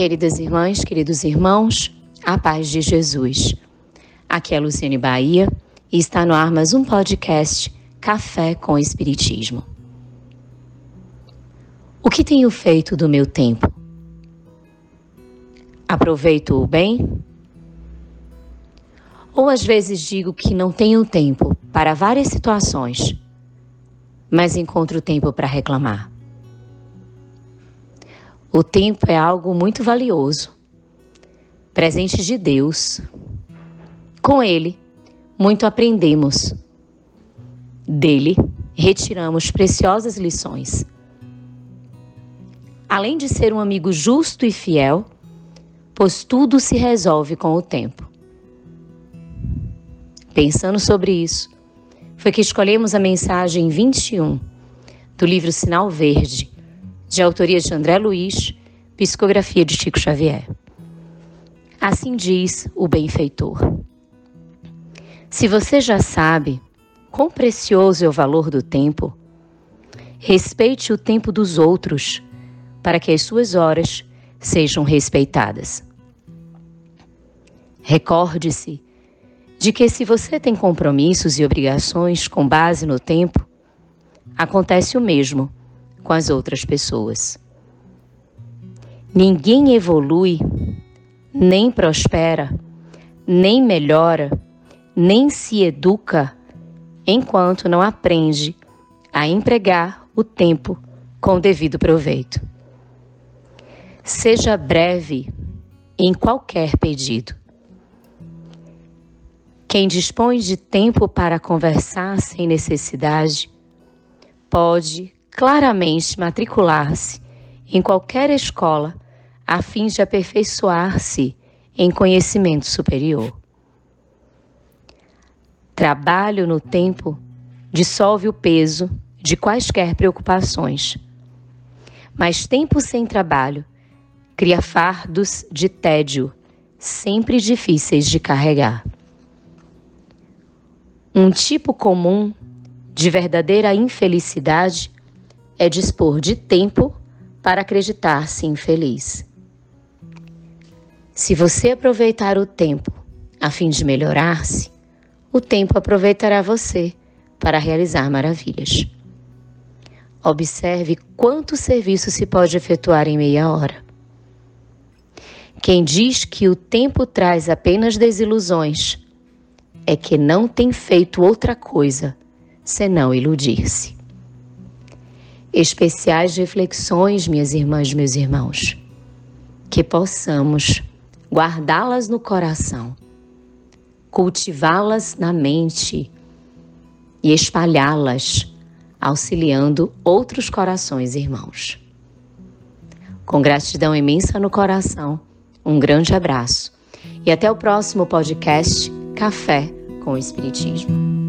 Queridas irmãs, queridos irmãos, a paz de Jesus. Aqui é Luciane Bahia e está no ar mais um podcast Café com Espiritismo. O que tenho feito do meu tempo? Aproveito-o bem? Ou às vezes digo que não tenho tempo para várias situações, mas encontro tempo para reclamar. O tempo é algo muito valioso, presente de Deus. Com ele, muito aprendemos. Dele, retiramos preciosas lições. Além de ser um amigo justo e fiel, pois tudo se resolve com o tempo. Pensando sobre isso, foi que escolhemos a mensagem 21 do livro Sinal Verde de autoria de André Luiz, psicografia de Chico Xavier. Assim diz o benfeitor. Se você já sabe quão precioso é o valor do tempo, respeite o tempo dos outros para que as suas horas sejam respeitadas. Recorde-se de que se você tem compromissos e obrigações com base no tempo, acontece o mesmo com as outras pessoas. Ninguém evolui, nem prospera, nem melhora, nem se educa enquanto não aprende a empregar o tempo com devido proveito. Seja breve em qualquer pedido. Quem dispõe de tempo para conversar sem necessidade pode claramente matricular-se em qualquer escola a fim de aperfeiçoar-se em conhecimento superior. Trabalho no tempo dissolve o peso de quaisquer preocupações. Mas tempo sem trabalho cria fardos de tédio, sempre difíceis de carregar. Um tipo comum de verdadeira infelicidade é dispor de tempo para acreditar-se infeliz. Se você aproveitar o tempo a fim de melhorar-se, o tempo aproveitará você para realizar maravilhas. Observe quanto serviço se pode efetuar em meia hora. Quem diz que o tempo traz apenas desilusões é que não tem feito outra coisa senão iludir-se especiais reflexões, minhas irmãs, meus irmãos, que possamos guardá-las no coração, cultivá-las na mente e espalhá-las, auxiliando outros corações irmãos. Com gratidão imensa no coração, um grande abraço e até o próximo podcast Café com o Espiritismo.